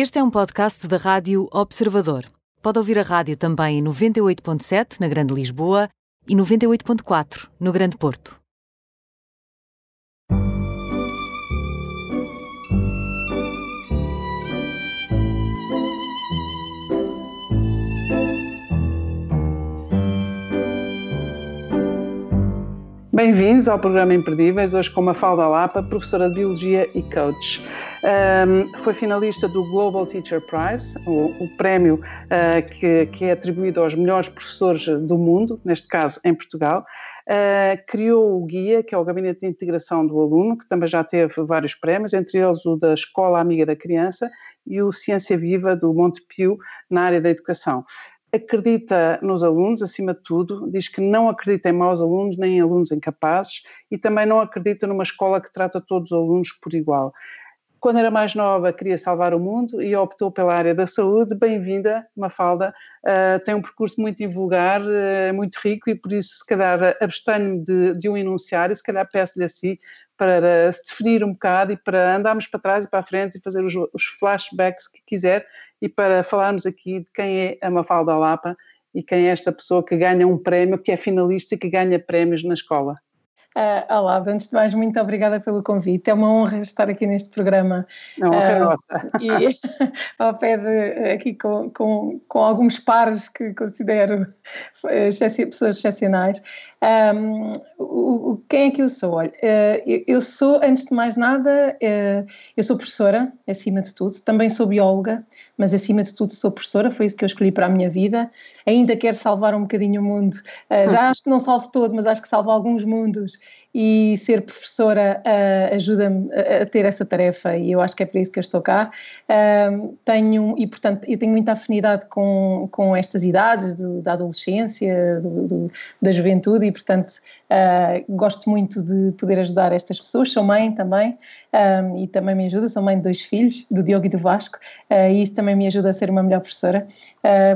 Este é um podcast da Rádio Observador. Pode ouvir a rádio também em 98.7 na Grande Lisboa e 98.4 no Grande Porto. Bem-vindos ao programa Imperdíveis, hoje com Mafalda Lapa, professora de Biologia e coach. Um, foi finalista do Global Teacher Prize, o, o prémio uh, que, que, é atribuído aos melhores professores do mundo, neste caso em Portugal. Uh, criou o GUIA, que é o Gabinete de Integração do Aluno, que também já teve vários prémios, entre eles o da Escola Amiga da Criança e o Ciência Viva do Montepio na área da educação acredita nos alunos, acima de tudo, diz que não acredita em maus alunos nem em alunos incapazes e também não acredita numa escola que trata todos os alunos por igual. Quando era mais nova, queria salvar o mundo e optou pela área da saúde. Bem-vinda, Mafalda. Uh, tem um percurso muito invulgar, uh, muito rico e por isso, se calhar, abstenho de, de um enunciar e se calhar peço-lhe a si para se definir um bocado e para andarmos para trás e para a frente e fazer os, os flashbacks que quiser e para falarmos aqui de quem é a Mafalda Lapa e quem é esta pessoa que ganha um prémio, que é finalista e que ganha prémios na escola. Uh, olá, antes de mais, muito obrigada pelo convite. É uma honra estar aqui neste programa. Não, é uh, nossa. E ao pé de, aqui com, com, com alguns pares que considero pessoas excepcionais. Um, o, quem é que eu sou? Olha, uh, eu sou, antes de mais nada, uh, eu sou professora, acima de tudo. Também sou bióloga, mas acima de tudo sou professora. Foi isso que eu escolhi para a minha vida. Ainda quero salvar um bocadinho o mundo. Uh, já acho que não salvo todo, mas acho que salvo alguns mundos e ser professora uh, ajuda-me a, a, ter essa tarefa e eu acho que é para isso que eu estou cá. Uh, tenho, e portanto, eu tenho muita afinidade com, com estas idades do, da adolescência, do, do, da juventude e portanto uh, gosto muito de poder ajudar estas pessoas. Sou mãe também e também me ajuda, sou mãe de dois filhos, do Diogo e do Vasco, e isso também me ajuda a ser uma melhor professora,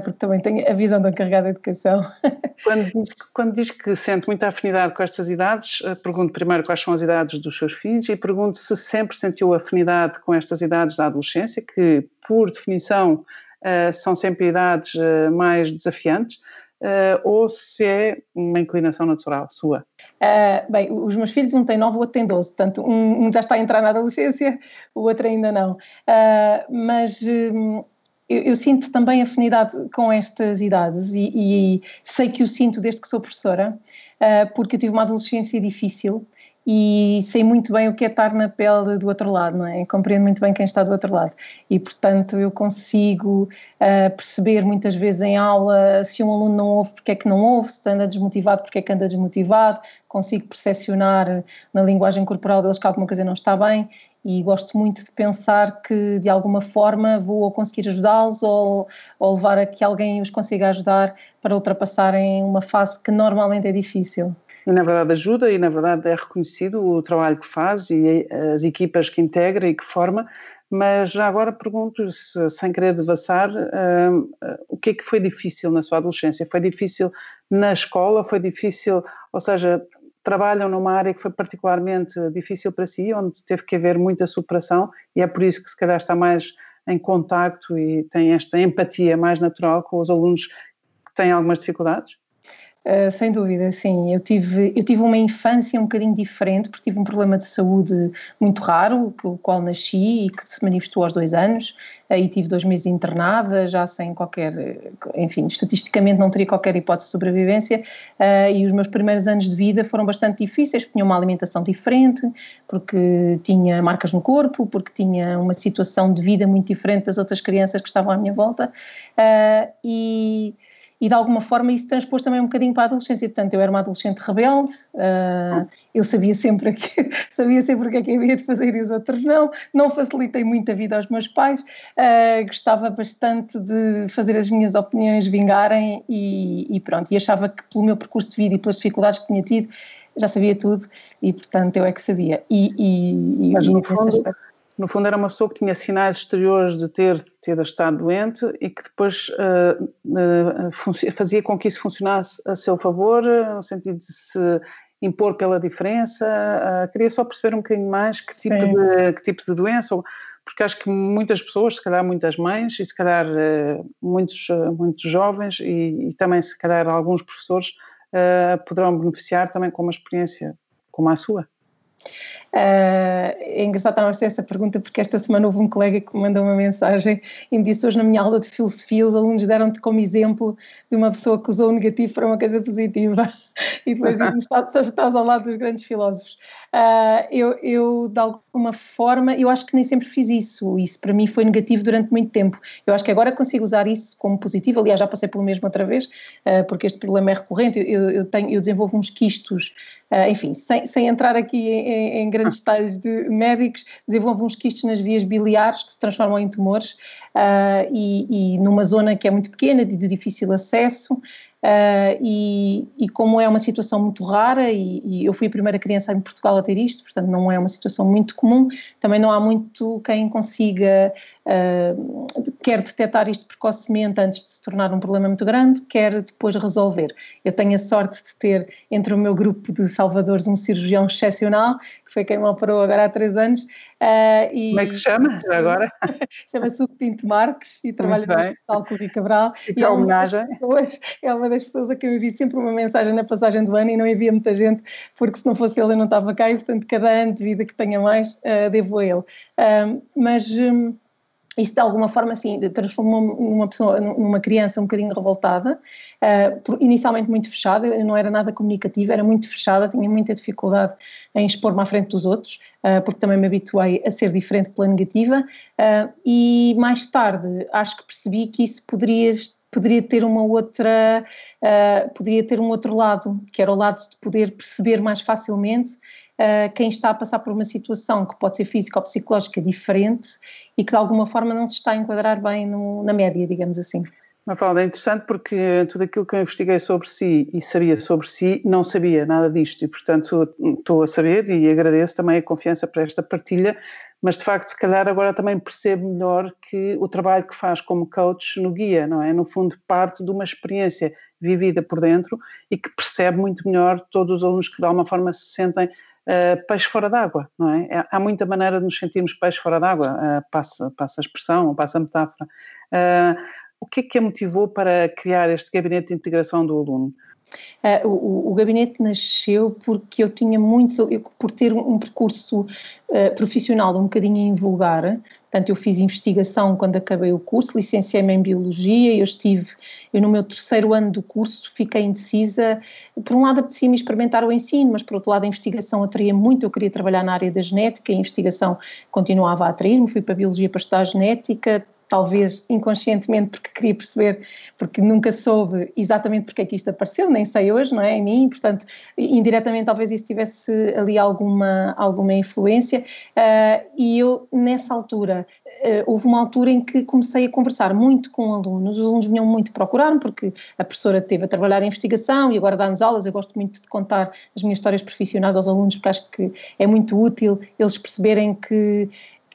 porque também tenho a visão da encarregada de educação. Quando, quando diz que sente muita afinidade com estas idades, pergunto primeiro quais são as idades dos seus filhos e pergunto se sempre sentiu afinidade com estas idades da adolescência, que por definição uh, são sempre idades uh, mais desafiantes, uh, ou se é uma inclinação natural sua. bem, os meus filhos, um tem 9, o outro tem 12, portanto, um, um, já está a entrar na adolescência, o outro ainda não. mas. Um, eu, eu, sinto também afinidade com estas idades e, e, sei que o sinto desde que sou professora, uh, porque eu tive uma adolescência difícil e sei muito bem o que é estar na pele do outro lado, não é? compreendo muito bem quem está do outro lado. E, portanto, eu consigo uh, perceber muitas vezes em aula se um aluno não ouve, porque é que não ouve, se anda desmotivado, porque é que anda desmotivado, consigo percepcionar na linguagem corporal deles que alguma coisa não está bem e gosto muito de pensar que de alguma forma vou conseguir ajudá-los ou, ou, levar a que alguém os consiga ajudar para ultrapassarem uma fase que normalmente é difícil. E na verdade ajuda e na verdade é reconhecido o trabalho que faz e as equipas que integra e que forma, mas já agora pergunto, -se, sem querer devassar, uh, o que é que foi difícil na sua adolescência? Foi difícil na escola? Foi difícil, ou seja, trabalham numa área que foi particularmente difícil para si, onde teve que haver muita superação e é por isso que se calhar está mais em contacto e tem esta empatia mais natural com os alunos que têm algumas dificuldades? Uh, sem dúvida, sim. Eu tive, eu tive uma infância um bocadinho diferente, porque tive um problema de saúde muito raro, com o qual nasci e que se manifestou aos dois anos. Aí tive dois meses internada, já sem qualquer, enfim, estatisticamente não teria qualquer hipótese de sobrevivência. Uh, e os meus primeiros anos de vida foram bastante difíceis, porque tinha uma alimentação diferente, porque tinha marcas no corpo, porque tinha uma situação de vida muito diferente das outras crianças que estavam à minha volta. Uh, e e de alguma forma isso transpôs também um bocadinho para a adolescência. Portanto, eu era uma adolescente rebelde, uh, eu sabia sempre, que, sabia sempre o que é que havia de fazer e os outros não, não facilitei muito a vida aos meus pais, uh, gostava bastante de fazer as minhas opiniões vingarem e, e, pronto, e achava que pelo meu percurso de vida e pelas dificuldades que tinha tido, já sabia tudo e portanto eu é que sabia. E, e, Mas no fundo, no fundo era uma pessoa que tinha sinais exteriores de ter, ter estado doente e que depois uh, uh, fazia com que isso funcionasse a seu favor, no sentido de se impor pela diferença. Queria só perceber um bocadinho mais que tipo, de, que tipo de doença, porque acho que muitas pessoas, se calhar muitas mães e se calhar muitos, muitos jovens e, e, também se calhar alguns professores poderão beneficiar também com uma experiência como a sua. Uh, é engraçado estar a fazer essa pergunta porque esta semana houve um colega que me mandou uma mensagem e me disse hoje na minha aula de filosofia os alunos deram-te como exemplo de uma pessoa que usou o negativo para uma coisa positiva e depois diz-me estás, estás ao lado dos grandes filósofos. Uh, eu, eu, de alguma forma, eu acho que nem sempre fiz isso, isso para mim foi negativo durante muito tempo. Eu acho que agora consigo usar isso como positivo, aliás já passei pelo mesmo outra vez, uh, porque este problema é recorrente, eu, eu, tenho, eu desenvolvo uns quistos, enfim, sem, sem entrar aqui em, em grandes detalhes de médicos, desenvolvem uns quistos nas vias biliares que se transformam em tumores uh, e, e, numa zona que é muito pequena, de difícil acesso. Uh, e, e, como é uma situação muito rara, e, e, eu fui a primeira criança em Portugal a ter isto, portanto não é uma situação muito comum, também não há muito quem consiga, uh, quer detectar isto precocemente antes de se tornar um problema muito grande, quer depois resolver. Eu tenho a sorte de ter entre o meu grupo de salvadores um cirurgião excepcional, que foi quem me operou agora há três anos. Uh, e, Como é que se chama agora? Chama-se Hugo Pinto Marques e trabalha no Hospital Clínico Cabral. E, e é, homenagem. Pessoas, é uma das pessoas a quem eu envio sempre uma mensagem na passagem do ano e não envia muita gente, porque se não fosse ele eu não estava cá e, portanto, cada ano de vida que tenha mais, uh, devo a ele. Mas. Um, isso de alguma forma assim transformou-me numa pessoa, numa criança um bocadinho revoltada, uh, inicialmente muito fechada, eu não era nada comunicativa, era muito fechada, tinha muita dificuldade em expor-me à frente dos outros, uh, porque também me habituei a ser diferente pela negativa, uh, e mais tarde acho que percebi que isso poderia poderia ter uma outra, uh, poderia ter um outro lado, que era o lado de poder perceber mais facilmente uh, quem está a passar por uma situação que pode ser física ou psicológica diferente e que de alguma forma não se está a enquadrar bem no, na média, digamos assim. Mafalda, é interessante porque tudo aquilo que eu investiguei sobre si e sabia sobre si, não sabia nada disto e, portanto, estou a saber e agradeço também a confiança para esta partilha, mas de facto, se calhar agora também percebo melhor que o trabalho que faz como coach no guia, não é? No fundo, parte de uma experiência vivida por dentro e que percebe muito melhor todos os alunos que de alguma forma se sentem uh, peixe fora d'água, não é? é? Há muita maneira de nos sentirmos peixe fora d'água, uh, passa, passa a expressão, passa a metáfora. Uh, o que é que a motivou para criar este gabinete de integração do aluno? Uh, o, o, gabinete nasceu porque eu tinha muito, eu, por ter um, um percurso uh, profissional um bocadinho invulgar, portanto eu fiz investigação quando acabei o curso, licenciei-me em Biologia, eu estive, eu no meu terceiro ano do curso fiquei indecisa, por um lado apetecia-me experimentar o ensino, mas por outro lado a investigação atraía muito, eu queria trabalhar na área da genética, a investigação continuava a atrair-me, fui para a Biologia para estudar genética, talvez inconscientemente porque queria perceber, porque nunca soube exatamente porque é que isto apareceu, nem sei hoje, não é, em mim, portanto, indiretamente talvez isso tivesse ali alguma, alguma influência, uh, e eu nessa altura, uh, houve uma altura em que comecei a conversar muito com alunos, os alunos vinham muito procurar-me, porque a professora teve a trabalhar em investigação e agora dá-nos aulas, eu gosto muito de contar as minhas histórias profissionais aos alunos, porque acho que é muito útil eles perceberem que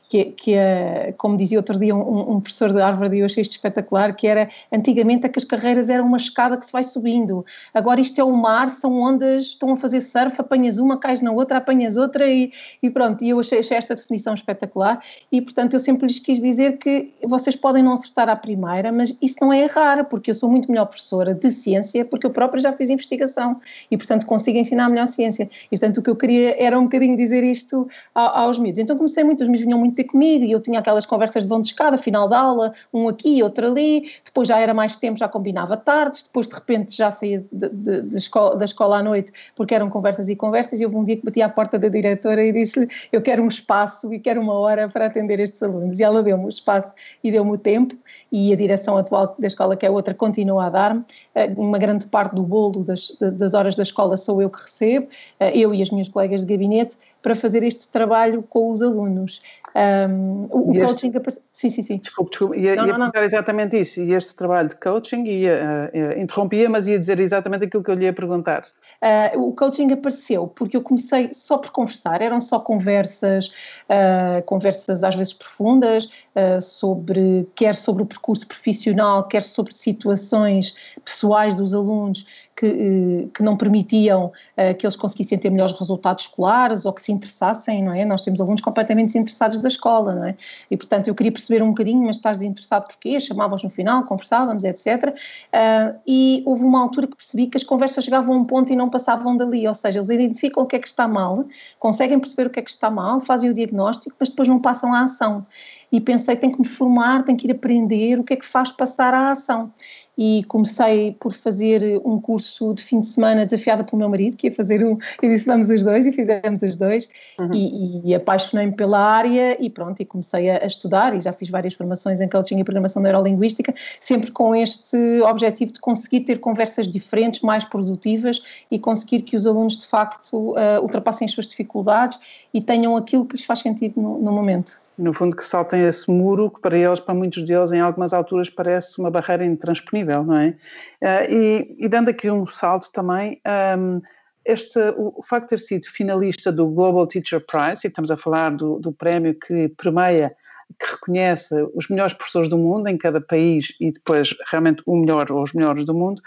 que, que é, como dizia outro dia um, um, professor de Harvard e eu achei isto espetacular, que era antigamente é que as carreiras eram uma escada que se vai subindo, agora isto é o mar, são ondas, estão a fazer surf, apanhas uma, cais na outra, apanhas outra e, e pronto, e eu achei, achei, esta definição espetacular e portanto eu sempre lhes quis dizer que vocês podem não acertar à primeira, mas isso não é errar, porque eu sou muito melhor professora de ciência, porque eu própria já fiz investigação e portanto consigo ensinar melhor ciência. E portanto o que eu queria era um bocadinho dizer isto aos miúdos, então comecei muito, os miúdos vinham muito ter comigo e eu tinha aquelas conversas de vão de escada, final da aula, um aqui, outro ali, depois já era mais tempo, já combinava tardes, depois de repente já saía de, de, de escola, da escola à noite porque eram conversas e conversas e houve um dia que bati à porta da diretora e disse-lhe eu quero um espaço e quero uma hora para atender estes alunos. E ela deu-me o espaço e deu-me o tempo e a direção atual da escola, que é outra, continua a dar-me, eh, uma grande parte do bolo das, das horas da escola sou eu que recebo, eh, eu e as minhas colegas de gabinete, para fazer este trabalho com os alunos. Um, o e coaching. Este, sim, sim, sim. Desculpe, desculpe. Ia, não, ia não, não. exatamente isso. E este trabalho de coaching, ia, uh, interrompia, mas ia dizer exatamente aquilo que eu lhe ia perguntar. Uh, o coaching apareceu porque eu comecei só por conversar, eram só conversas, uh, conversas às vezes profundas, uh, sobre, quer sobre o percurso profissional, quer sobre situações pessoais dos alunos que, que não permitiam que eles conseguissem ter melhores resultados escolares ou que se interessassem, não é? Nós temos alunos completamente desinteressados da escola, não é? E portanto eu queria perceber um bocadinho, mas estás desinteressado porquê? Chamávamos no final, conversávamos, etc. Uh, e houve uma altura que percebi que as conversas chegavam a um ponto e não passavam dali, ou seja, eles identificam o que é que está mal, conseguem perceber o que é que está mal, fazem o diagnóstico, mas depois não passam à ação. E pensei, tenho que me formar, tenho que ir aprender o que é que faz passar à ação? E comecei por fazer um curso de fim de semana desafiada pelo meu marido, que ia fazer um, e disse vamos os dois, e fizemos os dois, uhum. e, e apaixonei-me pela área e pronto, e comecei a, a, estudar, e já fiz várias formações em coaching e programação neurolinguística, sempre com este objetivo de conseguir ter conversas diferentes, mais produtivas, e conseguir que os alunos de facto uh, ultrapassem as suas dificuldades e tenham aquilo que lhes faz sentido no, no momento no fundo que saltem esse muro que para eles, para muitos deles, em algumas alturas parece uma barreira intransponível, não é? Uh, e, e, dando aqui um salto também, um, este, o, facto de ter sido finalista do Global Teacher Prize, e estamos a falar do, do prémio que premia que reconhece os melhores professores do mundo em cada país e depois realmente o melhor ou os melhores do mundo,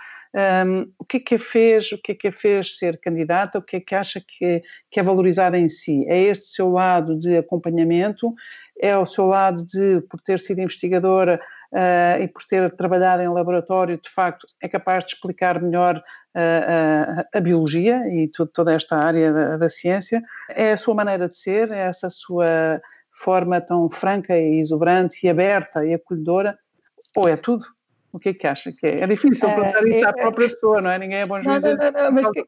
um, o que é que a fez, o que é que a fez ser candidata, o que é que acha que, que é valorizada em si? É este seu lado de acompanhamento, é o seu lado de, por ter sido investigadora uh, e por ter trabalhado em laboratório, de facto é capaz de explicar melhor uh, a biologia e toda esta área da, da ciência, é a sua maneira de ser, é essa sua forma tão franca e exuberante e aberta e acolhedora, ou é tudo? O que é que acha que é? É difícil é, perguntar isso à própria pessoa, não é? Ninguém é bom juiz. Não, não, não, mas quem,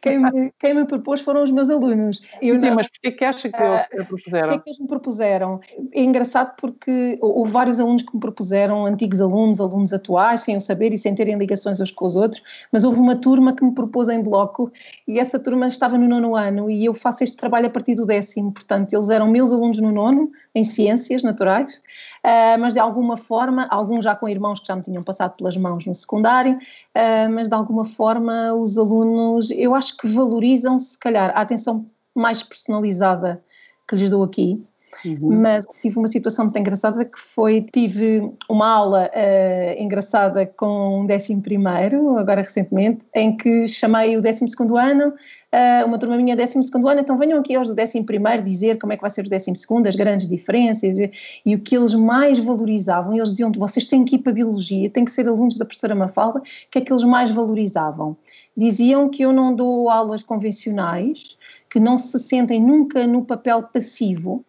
quem, me, quem, me, propôs foram os meus alunos. Eu Sim, mas porquê que acha que eles propuseram? Porquê que eles me propuseram? É engraçado porque houve vários alunos que me propuseram, antigos alunos, alunos atuais, sem eu saber e sem terem ligações uns com os outros, mas houve uma turma que me propôs em bloco e essa turma estava no nono ano e eu faço este trabalho a partir do décimo, portanto eles eram meus alunos no nono, em ciências naturais, uh, mas de alguma forma, alguns já com irmãos que já me tinham passado pelas mãos no secundário, uh, mas de alguma forma os alunos, eu acho que valorizam, se calhar, a atenção mais personalizada que lhes dou aqui, Uhum. Mas tive uma situação muito engraçada que foi, tive uma aula uh, engraçada com um décimo primeiro, agora recentemente, em que chamei o décimo segundo ano, uh, uma turma minha décimo segundo ano, então venham aqui aos do décimo primeiro dizer como é que vai ser o décimo segundo, as grandes diferenças e, e o que eles mais valorizavam, eles diziam vocês têm que ir para a Biologia, têm que ser alunos da professora Mafalda, o que é que eles mais valorizavam? Diziam que eu não dou aulas convencionais, que não se sentem nunca no papel passivo,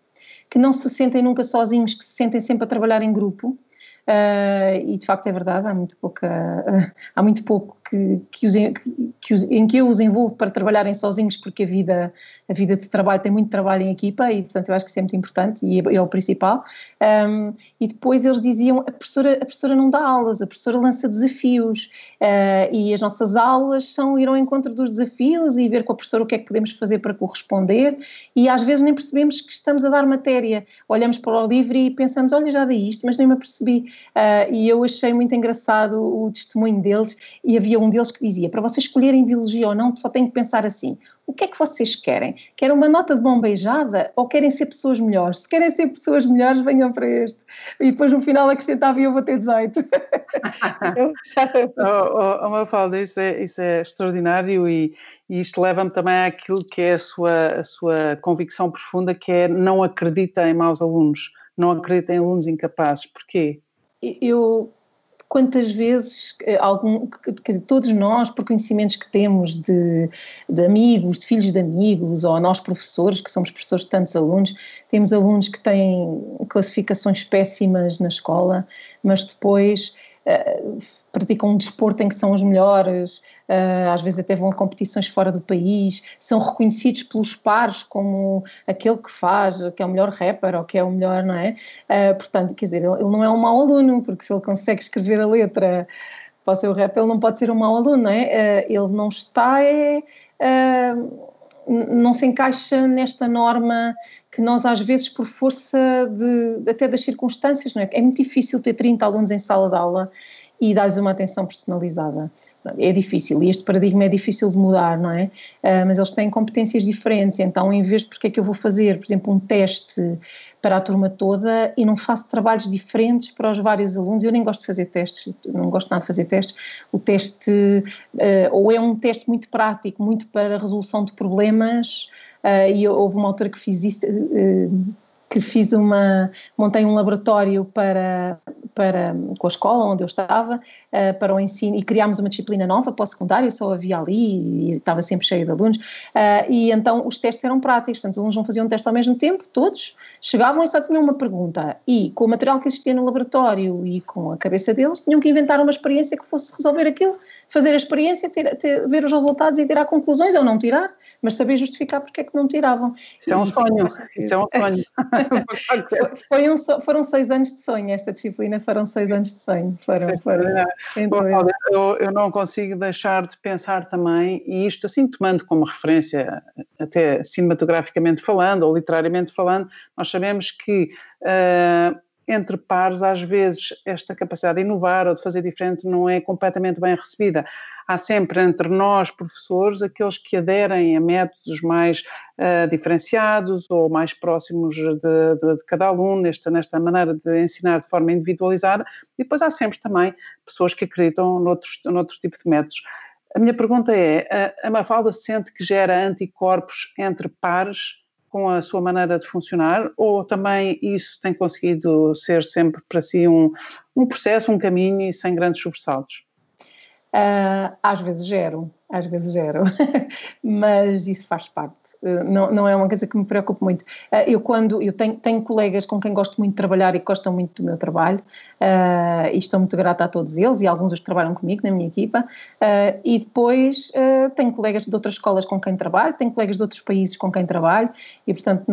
que não se sentem nunca sozinhos, que se sentem sempre a trabalhar em grupo. Uh, e de facto é verdade, há muito, pouca, uh, há muito pouco que, que, os, que os, em que eu os envolvo para trabalharem sozinhos, porque a vida, a vida de trabalho tem muito trabalho em equipa e, portanto, eu acho que isso é muito importante e é, é o principal. Um, e depois eles diziam: a professora, a professora não dá aulas, a professora lança desafios uh, e as nossas aulas são ir ao encontro dos desafios e ver com a professora o que é que podemos fazer para corresponder. E às vezes nem percebemos que estamos a dar matéria, olhamos para o livro e pensamos: olha, já dei isto, mas nem me apercebi. Uh, e eu achei muito engraçado o testemunho deles e havia havia um deles que dizia: para vocês escolherem biologia ou não, só têm que pensar assim: o que é que vocês querem? Querem uma nota de mão beijada ou querem ser pessoas melhores? Se querem ser pessoas melhores, venham para este. E depois no final acrescentava e eu vou ter 18. oh, oh, Mafalda, isso é, isso é extraordinário e, e isto leva-me também àquilo que é a sua, a sua convicção profunda, que é não acredita em maus alunos, não acredita em alunos incapazes. Porquê? Eu quantas vezes eh, algum, todos nós, por conhecimentos que temos de, de, amigos, de filhos de amigos, ou nós professores, que somos professores de tantos alunos, temos alunos que têm classificações péssimas na escola, mas depois uh, praticam um desporto em que são os melhores, uh, às vezes até vão a competições fora do país, são reconhecidos pelos pares como aquele que faz, que é o melhor rapper ou que é o melhor, não é? Uh, portanto, quer dizer, ele, não é um mau aluno, porque se ele consegue escrever a letra para o seu rap, ele não pode ser um mau aluno, não é? Uh, ele não está, é, não se encaixa nesta norma que nós às vezes por força de, até das circunstâncias, não é? É muito difícil ter 30 alunos em sala de aula e dar-lhes uma atenção personalizada. É difícil, e este paradigma é difícil de mudar, não é? Uh, mas eles têm competências diferentes, então em vez de porque é que eu vou fazer, por exemplo, um teste para a turma toda e não faço trabalhos diferentes para os vários alunos, eu nem gosto de fazer testes, não gosto nada de fazer testes, o teste uh, ou é um teste muito prático, muito para resolução de problemas, uh, e houve uma altura que fiz isso, que fiz uma, montei um laboratório para, para, com a escola onde eu estava, uh, para o ensino, e criámos uma disciplina nova para o secundário, só havia ali e, estava sempre cheio de alunos, uh, e então os testes eram práticos, portanto os alunos não faziam um teste ao mesmo tempo, todos chegavam e só tinham uma pergunta, e com o material que existia no laboratório e com a cabeça deles, tinham que inventar uma experiência que fosse resolver aquilo, fazer a experiência, ter, ter, ver os resultados e tirar conclusões, ou não tirar, mas saber justificar porque é que não tiravam. Isso é um sonho, isso é um sonho. Foi um, foram seis anos de sonho, esta disciplina foram seis anos de sonho. Foram, foram, Bom, eu, eu, não consigo deixar de pensar também, e isto assim tomando como referência, até cinematograficamente falando ou literariamente falando, nós sabemos que uh, entre pares, às vezes, esta capacidade de inovar ou de fazer diferente não é completamente bem recebida. Há sempre entre nós, professores, aqueles que aderem a métodos mais uh, diferenciados ou mais próximos de, de, de, cada aluno, nesta, nesta maneira de ensinar de forma individualizada, e depois há sempre também pessoas que acreditam noutros, noutro tipo de métodos. A minha pergunta é: a Mafalda sente que gera anticorpos entre pares com a sua maneira de funcionar ou também isso tem conseguido ser sempre para si um, um processo, um caminho e sem grandes sobressaltos? Uh, às vezes gero, às vezes gero, mas isso faz parte, uh, não, não é uma coisa que me preocupe muito. Uh, eu quando, eu tenho, tenho colegas com quem gosto muito de trabalhar e que gostam muito do meu trabalho e estou muito grata a todos eles e alguns que trabalham comigo na minha equipa e depois tenho colegas de outras escolas com quem trabalho, tenho colegas de outros países com quem trabalho e portanto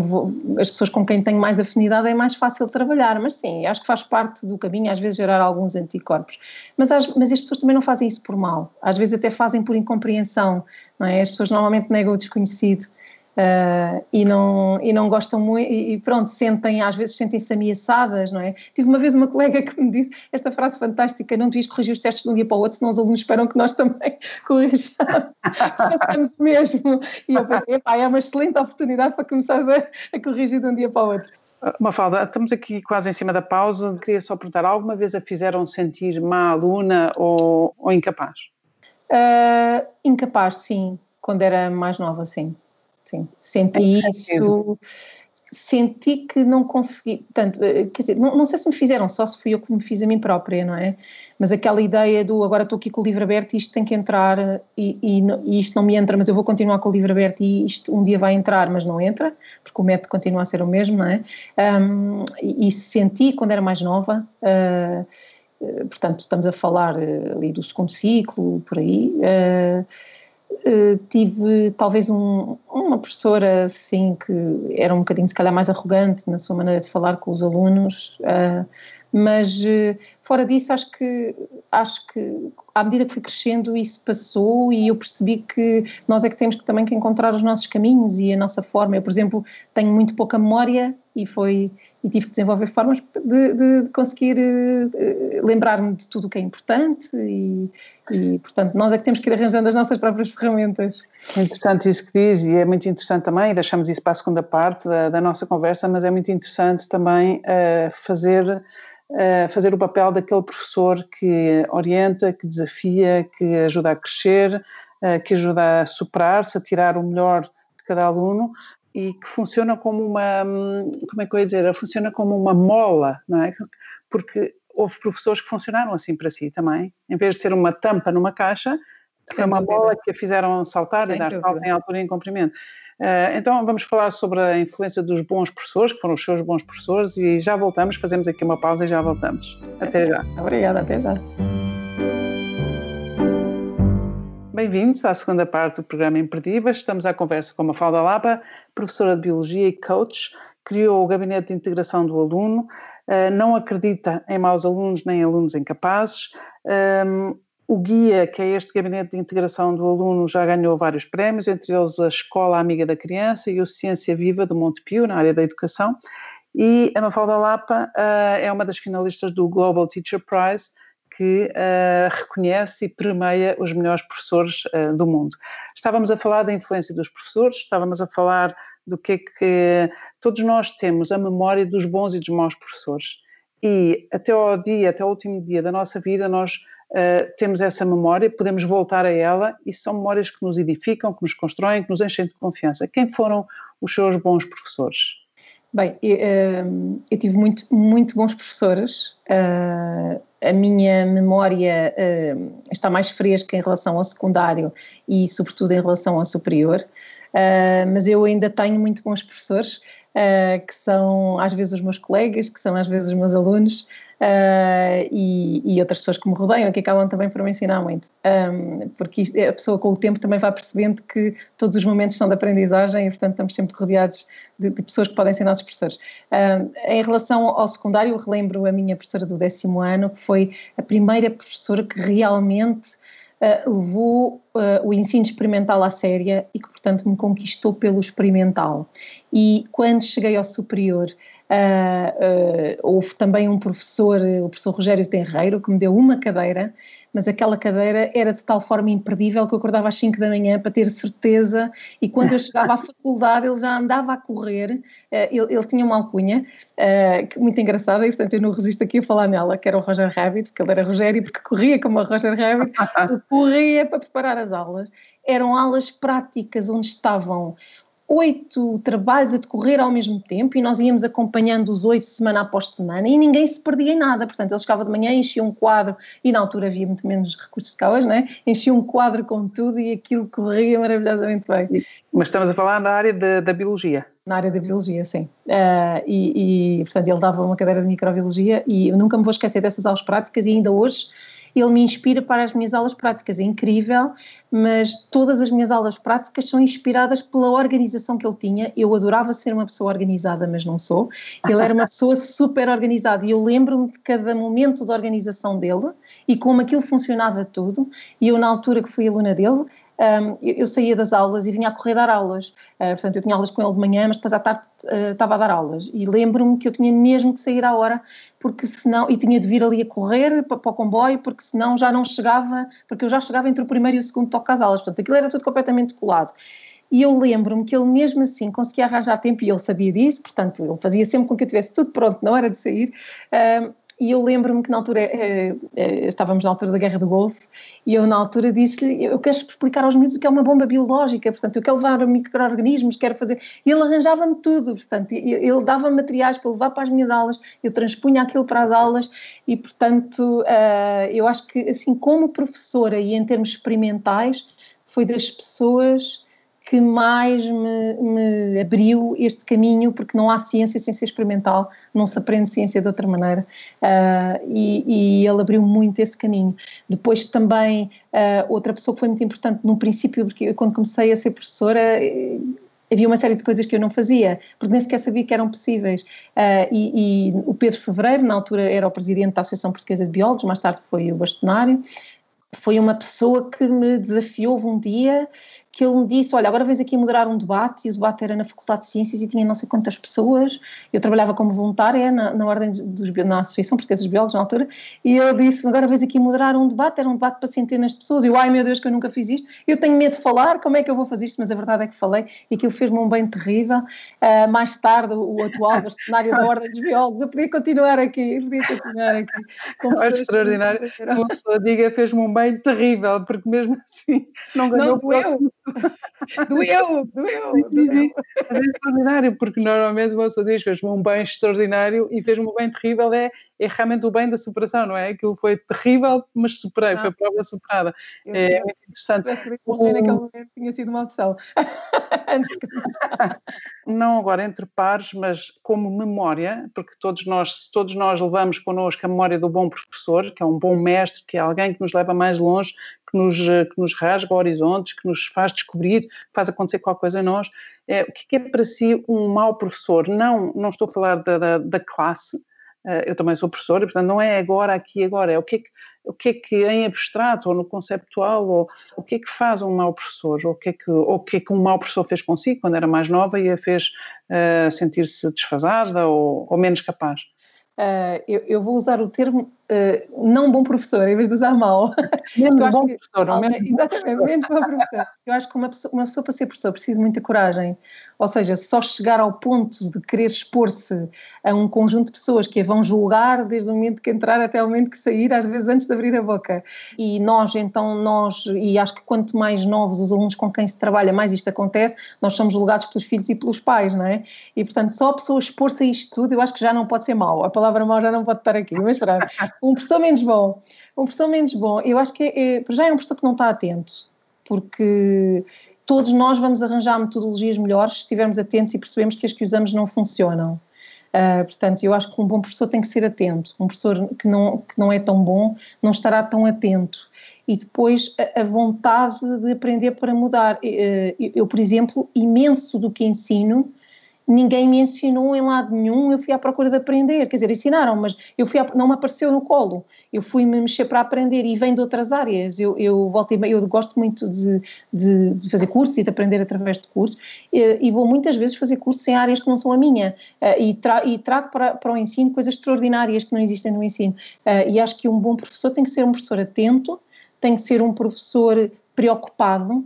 vou, as pessoas com quem tenho mais afinidade é mais fácil trabalhar, mas sim, acho que faz parte do caminho às vezes gerar alguns anticorpos, mas, as, mas as pessoas também não fazem isso por mal, às vezes até fazem por incompreensão, não é? As pessoas normalmente negam o desconhecido uh, e, não, e não gostam muito, e, pronto, sentem, às vezes sentem-se ameaçadas, não é? Tive uma vez uma colega que me disse esta frase fantástica: não devias corrigir os testes de um dia para o outro, senão os alunos esperam que nós também corrijamos, façamos o mesmo. E eu pensei, é uma excelente oportunidade para começar a, a corrigir de um dia para o outro. Mafalda, estamos aqui quase em cima da pausa. Queria só perguntar: alguma vez a fizeram sentir má aluna ou, ou incapaz? Uh, incapaz, sim. Quando era mais nova, sim. sim. Senti isso senti que não consegui, portanto, eh, quer dizer, não, não, sei se me fizeram, só se fui eu que me fiz a mim própria, não é? Mas aquela ideia do agora estou aqui com o livro aberto e isto tem que entrar e, e, e, isto não me entra, mas eu vou continuar com o livro aberto e isto um dia vai entrar, mas não entra, porque o método continua a ser o mesmo, não é? Um, e, e, senti quando era mais nova, uh, portanto, estamos a falar ali do segundo ciclo, por aí. Uh, tive talvez um, uma professora assim que era um bocadinho se calhar mais arrogante na sua maneira de falar com os alunos, mas uh, fora disso acho que acho que à medida que fui crescendo isso passou e eu percebi que nós é que temos que, também que encontrar os nossos caminhos e a nossa forma. Eu, por exemplo, tenho muito pouca memória e foi e tive que desenvolver formas de, de, de conseguir uh, lembrar-me de tudo o que é importante e, e, portanto, nós é que temos que ir arranjando as nossas próprias ferramentas. É interessante isso que diz e é muito interessante também, deixamos isso para a segunda parte da, da nossa conversa, mas é muito interessante também uh, fazer fazer o papel daquele professor que orienta, que desafia, que ajuda a crescer, que ajuda a superar-se, a tirar o melhor de cada aluno e que funciona como uma, como é que eu ia dizer, funciona como uma mola, não é? Porque houve professores que funcionaram assim para si também, em vez de ser uma tampa numa caixa, foi uma bola que a fizeram saltar Sem e dar salto em altura e em comprimento. Uh, então vamos falar sobre a influência dos bons professores, que foram os seus bons professores, e já voltamos, fazemos aqui uma pausa e já voltamos. Até já. Obrigada, até já. Bem-vindos à segunda parte do programa Imperdíveis. Estamos à conversa com Mafalda Lapa, professora de Biologia e coach, criou o Gabinete de Integração do Aluno, uh, não acredita em maus alunos nem alunos incapazes, um, o guia, que é este gabinete de integração do aluno, já ganhou vários prémios, entre eles a Escola Amiga da Criança e o Ciência Viva do Montepio, na área da educação. E a Mafalda Lapa uh, é uma das finalistas do Global Teacher Prize, que uh, reconhece e premia os melhores professores uh, do mundo. Estávamos a falar da influência dos professores, estávamos a falar do que é que todos nós temos a memória dos bons e dos maus professores. E até ao dia, até ao último dia da nossa vida, nós uh, temos essa memória, podemos voltar a ela e são memórias que nos edificam, que nos constroem, que nos enchem de confiança. Quem foram os seus bons professores? Bem, eu, ehm, eu tive muito, muito bons professores. Uh, a minha memória uh, está mais fresca em relação ao secundário e, sobretudo, em relação ao superior. Uh, mas eu ainda tenho muito bons professores que são às vezes os meus colegas, que são às vezes os meus alunos uh, e, e, outras pessoas que me rodeiam, que acabam também por me ensinar muito. Porque isto, a pessoa com o tempo também vai percebendo que todos os momentos são de aprendizagem e, portanto, estamos sempre rodeados de, de pessoas que podem ser nossos professores. Em relação ao secundário, relembro a minha professora do décimo ano, que foi a primeira professora que realmente uh, levou uh, o ensino experimental à séria e que, portanto, me conquistou pelo experimental. E quando cheguei ao superior, uh, houve também um professor, o professor Rogério Tenreiro, que me deu uma cadeira mas aquela cadeira era de tal forma imperdível que eu acordava às 5 da manhã para ter certeza e quando eu chegava à faculdade ele já andava a correr, eh, ele, ele tinha uma alcunha uh, muito engraçada e portanto eu não resisto aqui a falar nela, que era o Roger Rabbit, porque ele era Rogério porque corria como o Roger Rabbit, corria para preparar as aulas. Eram aulas práticas onde estavam oito trabalhos a decorrer ao mesmo tempo e nós íamos acompanhando os oito semana após semana e ninguém se perdia em nada. Portanto, ele chegava de manhã, enchia um quadro e na altura havia muito menos recursos de hoje, né? enchia um quadro com tudo e aquilo corria maravilhosamente bem. Mas estamos a falar na área de, da biologia. Na área da biologia, sim. Uh, e, e, portanto, ele dava uma cadeira de microbiologia e eu nunca me vou esquecer dessas aulas práticas e ainda hoje ele me inspira para as minhas aulas práticas. É incrível, mas todas as minhas aulas práticas são inspiradas pela organização que ele tinha. Eu adorava ser uma pessoa organizada, mas não sou. Ele era uma pessoa super organizada e eu lembro-me de cada momento da organização dele e como aquilo funcionava tudo. E eu, na altura que fui aluna dele, um, eu, eu, saía das aulas e vinha a correr dar aulas. Uh, portanto, eu tinha aulas com ele de manhã, mas depois à tarde uh, estava a dar aulas. E lembro-me que eu tinha mesmo que sair à hora, porque senão, e tinha de vir ali a correr para, para, o comboio, porque senão já não chegava, porque eu já chegava entre o primeiro e o segundo toque às aulas. Portanto, aquilo era tudo completamente colado. E eu lembro-me que ele mesmo assim conseguia arranjar tempo e ele sabia disso, portanto, ele fazia sempre com que eu tivesse tudo pronto na hora de sair. E eu lembro-me que na altura, eh, eh, estávamos na altura da Guerra do Golfo, e eu na altura disse-lhe, eu quero explicar aos miúdos o que é uma bomba biológica, portanto, eu quero levar micro-organismos, quero fazer... E ele arranjava-me tudo, portanto, ele dava materiais para levar para as minhas aulas, eu transpunha aquilo para as aulas, e portanto, uh, eu acho que assim, como professora e em termos experimentais, foi das pessoas que mais me, me, abriu este caminho, porque não há ciência sem ser experimental, não se aprende ciência de outra maneira, uh, e, e, ele abriu muito esse caminho. Depois também, uh, outra pessoa que foi muito importante no princípio, porque eu, quando comecei a ser professora, eh, havia uma série de coisas que eu não fazia, porque nem sequer sabia que eram possíveis. Uh, e, e, o Pedro Fevereiro, na altura era o presidente da Associação Portuguesa de Biólogos, mais tarde foi o bastonário, foi uma pessoa que me desafiou um dia que ele me disse, olha, agora vens aqui moderar um debate, e o debate era na Faculdade de Ciências e tinha não sei quantas pessoas, eu trabalhava como voluntária na, na Ordem dos, na Associação Portuguesa dos Biólogos na altura, e ele disse, agora vens aqui moderar um debate, era um debate para centenas de pessoas, e eu, ai meu Deus que eu nunca fiz isto, eu tenho medo de falar, como é que eu vou fazer isto? Mas a verdade é que falei, e aquilo fez-me um bem terrível, uh, mais tarde o, atual bastonário da Ordem dos Biólogos, eu podia continuar aqui, eu podia continuar aqui. É extraordinário, uma pessoa diga, fez-me um bem terrível, porque mesmo assim não ganhou não, eu. doeu, doeu, sim. Mas é extraordinário, porque normalmente uma pessoa diz fez-me um bem extraordinário e fez-me um bem terrível, é, é realmente o bem da superação, não é? Aquilo foi terrível, mas superei, ah. foi a prova superada. É muito interessante. Se morrer naquele momento tinha sido uma opção, antes de começar. Não agora entre pares, mas como memória, porque todos nós, todos nós levamos connosco a memória do bom professor, que é um bom mestre, que é alguém que nos leva mais longe, que nos, que nos rasga horizontes, que nos faz descobrir, que faz acontecer qualquer coisa em nós. É, o que é, é para si um mau professor? Não, não estou a falar da, da, da classe, eh, eu também sou professora, portanto não é agora, aqui agora, é o que é que, o que, é que em abstrato ou no conceptual, ou o que é que faz um mau professor, ou o que é que, ou o que, é que um mau professor fez consigo quando era mais nova e a fez uh, sentir-se desfasada ou, ou menos capaz. Uh, eu, eu, vou usar o termo uh, não bom professor, em vez de usar mau. Menos bom que, professor, não menos Exatamente, menos bom professor. Eu acho que uma pessoa, uma pessoa para ser professor precisa de muita coragem. Ou seja, só chegar ao ponto de querer expor-se a um conjunto de pessoas que a vão julgar desde o momento que entrar até o momento que sair, às vezes antes de abrir a boca. E nós, então, nós, e acho que quanto mais novos os alunos com quem se trabalha, mais isto acontece, nós somos julgados pelos filhos e pelos pais, não é? E, portanto, só a pessoa expor-se a isto tudo, eu acho que já não pode ser mau. A palavra mau já não pode estar aqui, mas pronto. Um professor menos bom. Um professor menos bom, eu acho que é, é, já é um professor que não está atento, porque todos nós vamos arranjar metodologias melhores se estivermos atentos e percebemos que as que usamos não funcionam. Uh, portanto, eu acho que um bom professor tem que ser atento. Um professor que não, que não é tão bom não estará tão atento. E depois a, a vontade de aprender para mudar. Uh, eu, por exemplo, imenso do que ensino ninguém me ensinou em lado nenhum, eu fui à procura de aprender, quer dizer, ensinaram, mas eu fui não me apareceu no colo, eu fui me mexer para aprender e vem de outras áreas, eu, eu eu gosto muito de, de, de, fazer cursos e de aprender através de cursos e, e, vou muitas vezes fazer cursos em áreas que não são a minha. Uh, e, tra, e, trago para, para o ensino coisas extraordinárias que não existem no ensino. Uh, e acho que um bom professor tem que ser um professor atento, tem que ser um professor preocupado,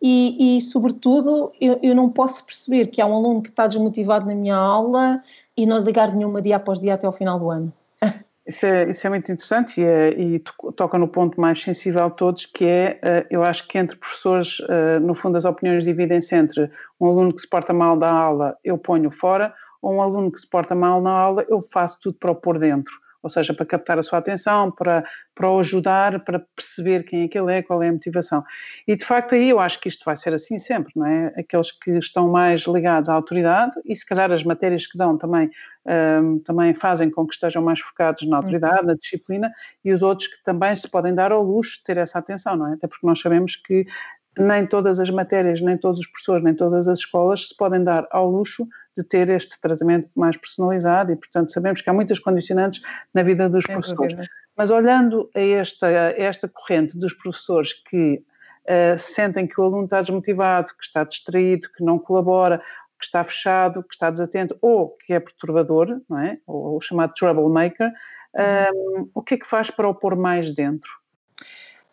e, e sobretudo, eu, eu, não posso perceber que há um aluno que está desmotivado na minha aula e não ligar nenhuma dia após dia até ao final do ano. Isso é, isso é muito interessante e, é, e, toca no ponto mais sensível de todos, que é, eh, eu acho que entre professores, eh, no fundo, as opiniões dividem-se entre um aluno que se porta mal da aula, eu ponho fora, ou um aluno que se porta mal na aula, eu faço tudo para o pôr dentro ou seja, para captar a sua atenção, para, para o ajudar, para perceber quem é que ele é, qual é a motivação. E de facto aí eu acho que isto vai ser assim sempre, não é? Aqueles que estão mais ligados à autoridade e se calhar as matérias que dão também, um, também fazem com que estejam mais focados na autoridade, uhum. na disciplina, e os outros que também se podem dar ao luxo de ter essa atenção, não é? Até porque nós sabemos que nem todas as matérias, nem todos os professores, nem todas as escolas se podem dar ao luxo de ter este tratamento mais personalizado e, portanto, sabemos que há muitas condicionantes na vida dos é professores. Verdade. Mas olhando a esta, a esta corrente dos professores que uh, sentem que o aluno está desmotivado, que está distraído, que não colabora, que está fechado, que está desatento ou que é perturbador, não é? ou o chamado troublemaker, um, uhum. eh, o que é que faz para o pôr mais dentro?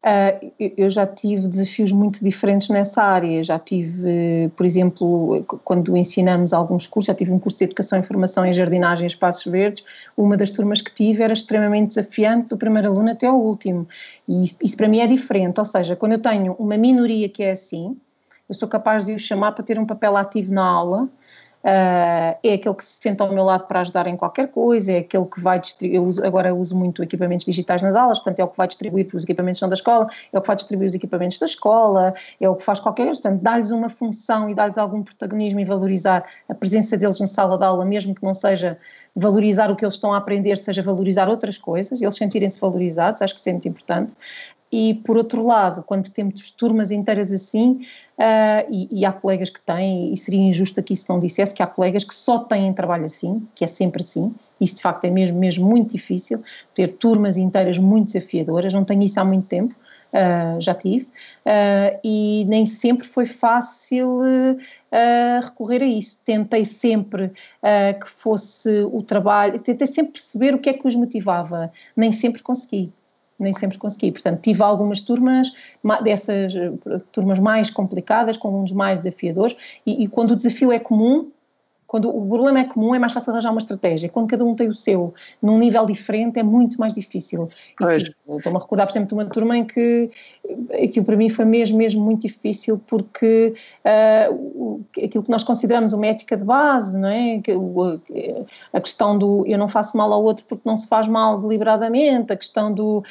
Uh, eu já tive desafios muito diferentes nessa área. Já tive, por exemplo, quando ensinamos alguns cursos, já tive um curso de Educação e Formação em Jardinagem e Espaços Verdes. Uma das turmas que tive era extremamente desafiante, do primeiro aluno até ao último. E isso para mim é diferente. Ou seja, quando eu tenho uma minoria que é assim, eu sou capaz de o chamar para ter um papel ativo na aula Uh, é aquele que se senta ao meu lado para ajudar em qualquer coisa, é aquele que vai distribuir, eu uso, agora uso muito equipamentos digitais nas aulas, portanto é o que vai distribuir os equipamentos da escola, é o que vai distribuir os equipamentos da escola, é o que faz qualquer coisa, portanto dá-lhes uma função e dá-lhes algum protagonismo e valorizar a presença deles na sala de aula, mesmo que não seja valorizar o que eles estão a aprender, seja valorizar outras coisas, eles sentirem-se valorizados, acho que isso é muito importante e por outro lado, quando temos turmas inteiras assim, uh, e, e, há colegas que têm, e seria injusto aqui se não dissesse que há colegas que só têm trabalho assim, que é sempre assim, isso de facto é mesmo, mesmo muito difícil, ter turmas inteiras muito desafiadoras, não tenho isso há muito tempo, uh, já tive, uh, e nem sempre foi fácil recorrer a isso. Tentei sempre que fosse o trabalho, tentei sempre perceber o que é que os motivava, nem sempre consegui nem sempre consegui. Portanto, tive algumas turmas, dessas eh, turmas mais complicadas, com alunos mais desafiadores, e, e quando o desafio é comum, quando o problema é comum, é mais fácil arranjar uma estratégia. Quando cada um tem o seu num nível diferente, é muito mais difícil. Estou-me a recordar, por exemplo, de uma turma em que aquilo para mim foi mesmo, mesmo muito difícil, porque uh, aquilo que nós consideramos uma ética de base, não é? A questão do eu não faço mal ao outro porque não se faz mal deliberadamente, a questão do uh,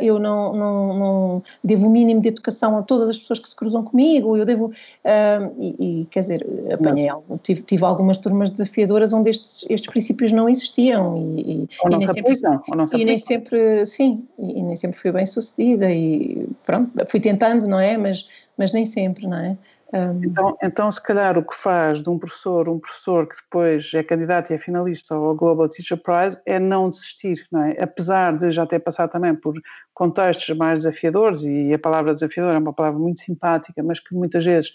eu não, não, não, devo o mínimo de educação a todas as pessoas que se cruzam comigo, eu devo. Uh, e, e, quer dizer, apanhei algo, tive, tive algum algumas turmas desafiadoras onde estes, estes princípios não existiam e, ou não e nem sempre, aplicam, ou não se e nem sempre sim e, nem sempre fui bem sucedida e pronto fui tentando não é? Mas mas nem sempre não é um... Então, então, se calhar, o que faz de um professor um professor que depois é candidato e é finalista ao Global Teacher Prize é não desistir, não é? Apesar de já ter passado também por contextos mais desafiadores, e a palavra desafiador é uma palavra muito simpática, mas que muitas vezes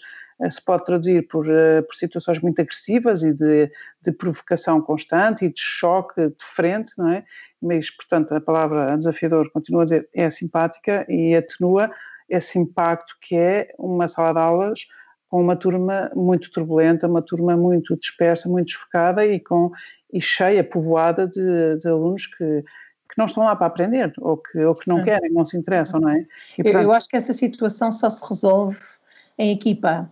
se pode traduzir por, por situações muito agressivas e de, de, provocação constante e de choque de frente, não é? Mas, portanto, a palavra desafiador, continua a dizer, é simpática e atenua esse impacto que é uma sala de aulas com uma turma muito turbulenta, uma turma muito dispersa, muito desfocada e, com, e cheia, povoada de, de alunos que, que não estão lá para aprender ou que, ou que não Sim. querem, não se interessam, não é? E, portanto, eu acho que essa situação só se resolve em equipa,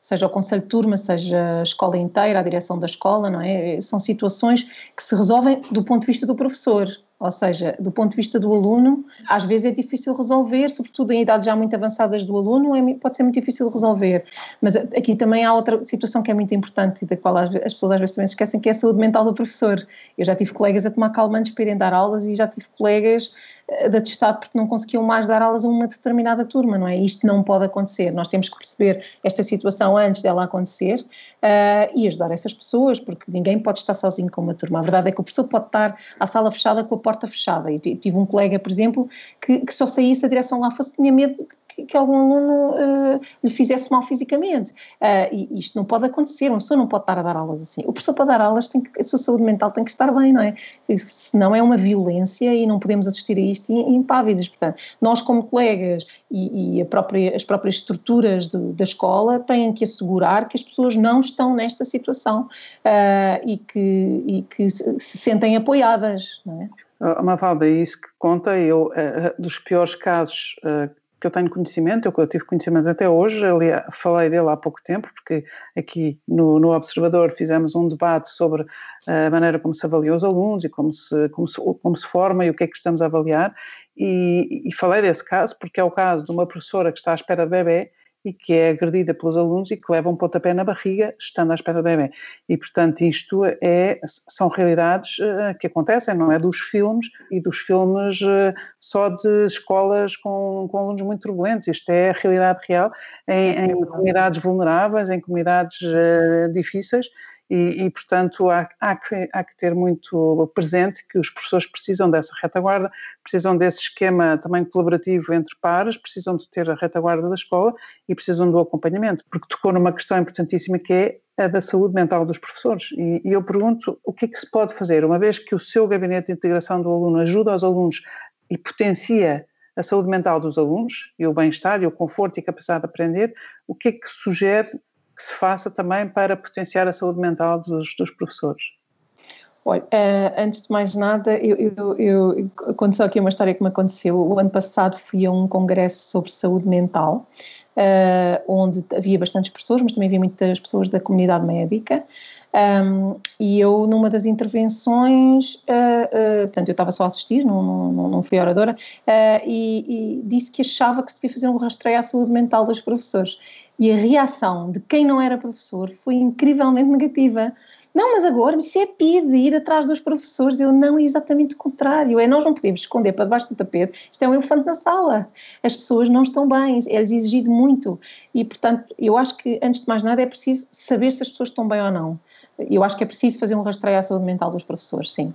seja o conselho de turma, seja a escola inteira, a direção da escola, não é? São situações que se resolvem do ponto de vista do professor. Ou seja, do ponto de vista do aluno, às vezes é difícil resolver, sobretudo em idades já muito avançadas do aluno, é, pode ser muito difícil resolver. Mas aqui também há outra situação que é muito importante e da qual as pessoas às vezes também se esquecem, que é a saúde mental do professor. Eu já tive colegas a tomar calmantes para irem dar aulas e já tive colegas eh, de atestado porque não conseguiam mais dar aulas a uma determinada turma, não é? Isto não pode acontecer. Nós temos que perceber esta situação antes dela acontecer uh, e ajudar essas pessoas, porque ninguém pode estar sozinho com uma turma. A verdade é que o professor pode estar à sala fechada com a porta fechada. E tive um colega, por exemplo, que, que só saísse a direção lá fosse, tinha medo que, algum aluno uh, lhe fizesse mal fisicamente. Uh, e isto não pode acontecer, uma pessoa não pode estar a dar aulas assim. O professor para dar aulas, tem que, a sua saúde mental tem que estar bem, não é? Senão é uma violência e não podemos assistir a isto impávidos. Portanto, nós como colegas e, e própria, as próprias estruturas do, da escola têm que assegurar que as pessoas não estão nesta situação uh, e, que, e que se sentem apoiadas, não é? Mafalda, é isso que conta, eu, dos piores casos que eu tenho conhecimento, eu, eu tive conhecimento até hoje, ali, falei dele há pouco tempo, porque aqui no, no, Observador fizemos um debate sobre a maneira como se avalia os alunos e como se, como se, como se forma e o que é que estamos a avaliar, e, e falei desse caso porque é o caso de uma professora que está à espera de bebê e que é agredida pelos alunos e que leva um pontapé na barriga estando à espera do bebê. E, portanto, isto é, são realidades uh, que acontecem, não é dos filmes e dos filmes uh, só de escolas com, com, alunos muito turbulentos. Isto é a realidade real em, em comunidades vulneráveis, em comunidades uh, difíceis e, e portanto, há, há, que, há que ter muito presente que os professores precisam dessa retaguarda, precisam desse esquema também colaborativo entre pares, precisam de ter a retaguarda da escola e precisam do acompanhamento, porque tocou numa questão importantíssima que é a da saúde mental dos professores. E, e eu pergunto o que é que se pode fazer, uma vez que o seu gabinete de integração do aluno ajuda os alunos e potencia a saúde mental dos alunos e o bem-estar e o conforto e a capacidade de aprender, o que é que sugere que se faça também para potenciar a saúde mental dos, dos professores? Olha, uh, antes de mais nada, eu, eu, eu, aconteceu aqui uma história que me aconteceu. O ano passado fui a um congresso sobre saúde mental, uh, onde havia bastantes pessoas, mas também havia muitas pessoas da comunidade médica. Um, e eu, numa das intervenções, uh, uh, portanto, eu estava só a assistir, não, não, não fui oradora, uh, e, e, disse que achava que se devia fazer um rastreio à saúde mental dos professores. E a reação de quem não era professor foi incrivelmente negativa. Não, mas agora isso é PID, ir atrás dos professores. Eu não, é exatamente o contrário. É nós não podemos esconder para debaixo do tapete. Isto é um elefante na sala. As pessoas não estão bem, é-lhes exigido muito. E, portanto, eu acho que, antes de mais nada, é preciso saber se as pessoas estão bem ou não. Eu acho que é preciso fazer um rastreio à saúde mental dos professores, sim.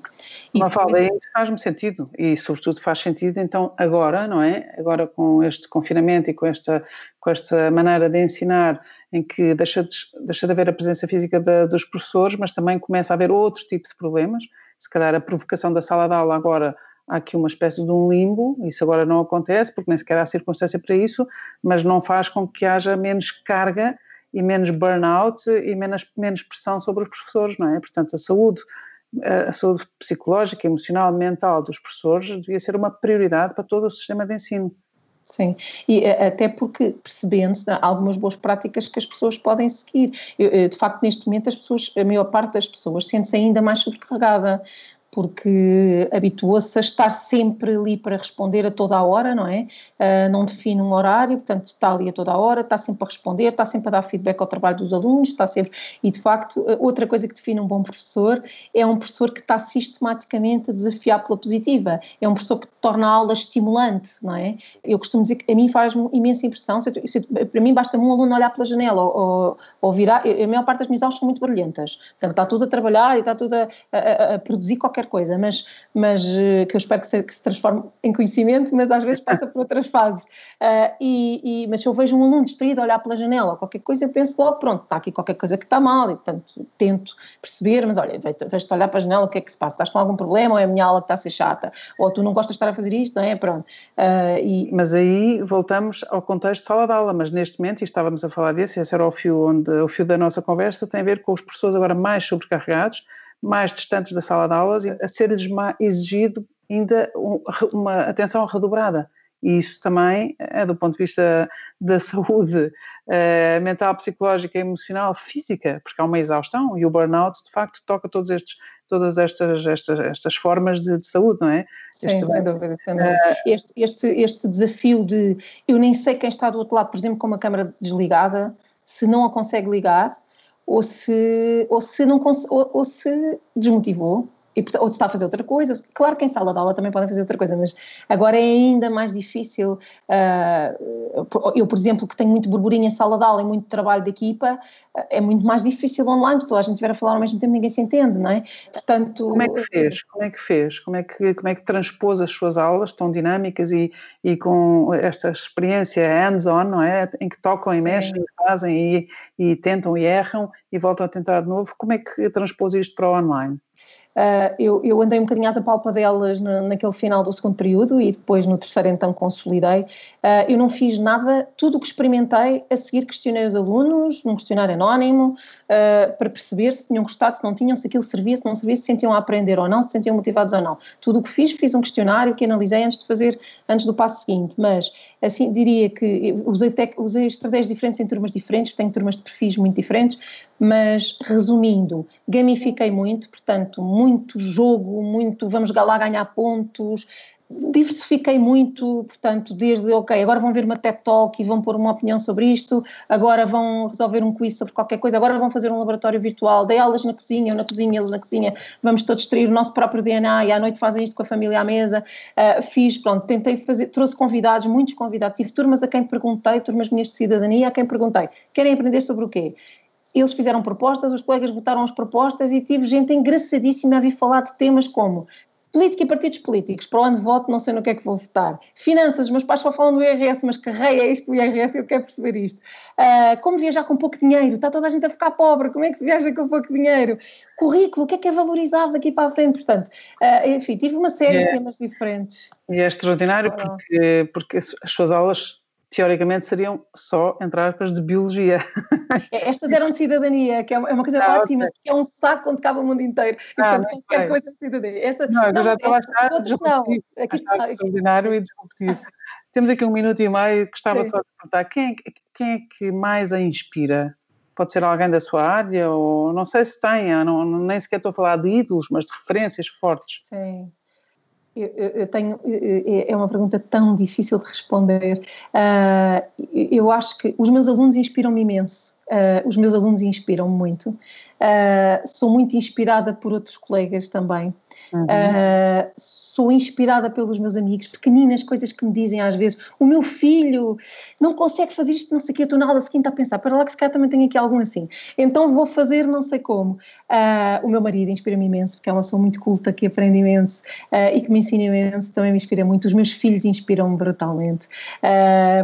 E fala, isso faz-me sentido. E, sobretudo, faz sentido, então, agora, não é? Agora, com este confinamento e com esta, com esta maneira de ensinar em que deixa de, deixa de haver a presença física de, dos professores, mas também começa a haver outro tipo de problemas. Se calhar a provocação da sala de aula agora há aqui uma espécie de um limbo, isso agora não acontece porque nem sequer há circunstância para isso, mas não faz com que haja menos carga e menos burnout e menos, menos pressão sobre os professores, não é? Portanto, a saúde, a saúde psicológica, emocional, mental dos professores devia ser uma prioridade para todo o sistema de ensino. Sim, e eh, até porque percebendo algumas boas práticas que as pessoas podem seguir. Eu, eh, de facto, neste momento, as pessoas, a maior parte das pessoas sente-se ainda mais sobrecarregada porque habituou-se a estar sempre ali para responder a toda a hora, não é? Uh, não define um horário, portanto está ali a toda a hora, está sempre a responder, está sempre a dar feedback ao trabalho dos alunos, está sempre. E de facto, outra coisa que define um bom professor é um professor que está sistematicamente a desafiar pela positiva, é um professor que torna a aula estimulante, não é? Eu costumo dizer que a mim faz imensa impressão, se eu, se eu, para mim basta um aluno olhar pela janela ou, ou, ou virar, a maior parte das minhas aulas são muito barulhentas, portanto está tudo a trabalhar e está tudo a, a, a produzir qualquer coisa, mas, mas uh, que eu espero que se, que se, transforme em conhecimento, mas às vezes passa por outras fases. Uh, e, e, mas se eu vejo um aluno distraído olhar pela janela ou qualquer coisa, eu penso logo, pronto, está aqui qualquer coisa que está mal, e portanto tento perceber, mas olha, vejo-te olhar para a janela, o que é que se passa? Estás com algum problema ou é a minha aula que está a ser chata? Ou tu não gostas de estar a fazer isto, não é? Pronto. Uh, e... Mas aí voltamos ao contexto de sala de aula, mas neste momento, e estávamos a falar desse, esse era o fio, onde, o fio da nossa conversa, tem a ver com os professores agora mais sobrecarregados, mais distantes da sala de aulas, a ser-lhes exigido ainda uma atenção redobrada. E isso também é do ponto de vista da saúde uh, mental, psicológica, emocional, física, porque há uma exaustão e o burnout de facto toca todos estes todas estas, estas, estas formas de, de saúde, não é? Sim, este, sem dúvida, sem dúvida. Uh, este, este, este desafio de eu nem sei quem está do outro lado, por exemplo, com uma câmara desligada, se não a consegue ligar, ou se, ou se, não, ou, ou se desmotivou, e, ou se está a fazer outra coisa. Claro que em sala de aula também podem fazer outra coisa, mas agora é ainda mais difícil. Uh, eu, por exemplo, que tenho muito burburinho em sala de aula e muito trabalho de equipa, uh, é muito mais difícil online, se toda a gente estiver a falar ao mesmo tempo, ninguém se entende, não é? Portanto, como é que fez? Como é que fez? Como é que, como é que transpôs as suas aulas tão dinâmicas e, e com esta experiência hands-on, não é? Em que tocam e Sim. mexem e fazem e, e tentam e erram e voltam a tentar de novo. Como é que transpôs isto para o online? Uh, eu, eu, andei um bocadinho às apalpadelas na, naquele final do segundo período e depois no terceiro então consolidei. Uh, eu não fiz nada, tudo o que experimentei, a seguir questionei os alunos, num questionário anónimo, uh, para perceber se tinham gostado, se não tinham, se aquilo servia, se não servia, se sentiam a aprender ou não, se sentiam motivados ou não. Tudo o que fiz, fiz um questionário que analisei antes de fazer, antes do passo seguinte, mas assim diria que usei, tec, usei estratégias diferentes em turmas diferentes, tenho turmas de perfis muito diferentes, mas resumindo, gamifiquei muito, portanto, muito jogo, muito vamos lá ganhar pontos, diversifiquei muito, portanto, desde, ok, agora vão ver uma TED Talk e vão pôr uma opinião sobre isto, agora vão resolver um quiz sobre qualquer coisa, agora vão fazer um laboratório virtual, dei aulas na cozinha, eu na cozinha, eles na cozinha, vamos todos extrair o nosso próprio DNA e à noite fazem isto com a família à mesa, uh, fiz, pronto, tentei fazer, trouxe convidados, muitos convidados, tive turmas a quem perguntei, turmas minhas de cidadania, a quem perguntei, querem aprender sobre o quê? Eles fizeram propostas, os colegas votaram as propostas e tive gente engraçadíssima a vir falar de temas como política e partidos políticos. Para onde voto, não sei no que é que vou votar. Finanças, os meus pais só falam do IRS, mas que rei é isto do IRS? Eu quero perceber isto. Uh, como viajar com pouco dinheiro? Está toda a gente a ficar pobre, como é que se viaja com pouco dinheiro? Currículo, o que é que é valorizado daqui para a frente? Portanto, uh, enfim, tive uma série é, de temas diferentes. E é extraordinário porque, porque as suas aulas teoricamente seriam só, entre aspas, de biologia. É, estas eram de cidadania, que é uma, é coisa ah, ótima, okay. porque é um saco onde cabe o mundo inteiro. E, ah, portanto, qualquer coisa de cidadania. Esta, não, não, eu já estava a achar disruptivo, aqui, achar extraordinário e disruptivo. Temos aqui um minuto e meio, gostava Sim. só de perguntar, quem é, quem é que mais a inspira? Pode ser alguém da sua área, ou não sei se tem, não, nem sequer estou a falar de ídolos, mas de referências fortes. Sim. Eu, eu, tenho, é uma pergunta tão difícil de responder. Uh, eu acho que os meus alunos inspiram-me imenso. Uh, os meus alunos inspiram-me muito. Uh, sou muito inspirada por outros colegas também. Uhum. Uh, sou inspirada pelos meus amigos, pequeninas coisas que me dizem às vezes. O meu filho não consegue fazer isto, não sei o que. Eu estou na aula seguinte a pensar, para lá que se calhar também tenho aqui algum assim. Então vou fazer não sei como. Uh, o meu marido inspira-me imenso, porque é uma pessoa muito culta que aprende imenso e que me ensina imenso, também me inspira muito. Os meus filhos inspiram-me brutalmente,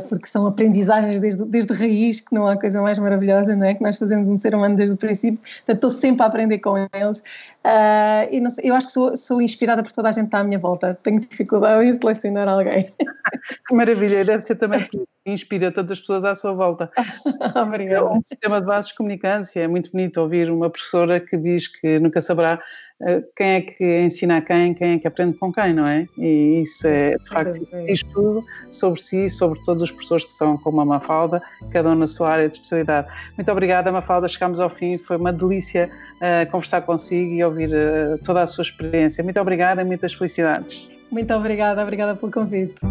porque são aprendizagens desde, desde raiz, que não há coisa mais maravilhosa, não é? Que nós fazemos um ser humano desde o princípio Portanto, estou sempre a aprender com eles. Uh, e sei, eu acho que sou, sou, inspirada por toda a gente que está à minha volta. Tenho dificuldade em selecionar alguém. Que maravilha, deve ser também que inspira tantas pessoas à sua volta. Obrigada. É um sistema de bases de comunicância. É muito bonito ouvir uma professora que diz que nunca saberá eh, quem é que ensina a quem, quem é que aprende com quem, não é? E isso é, de facto, diz tudo sobre si, sobre todas as pessoas que são como a Mafalda, cada um na sua área de especialidade. Muito obrigada, Mafalda, chegamos ao fim, foi uma delícia uh, conversar consigo e ouvir uh, toda a sua experiência. Muito obrigada e muitas felicidades. Muito obrigada, obrigada pelo convite.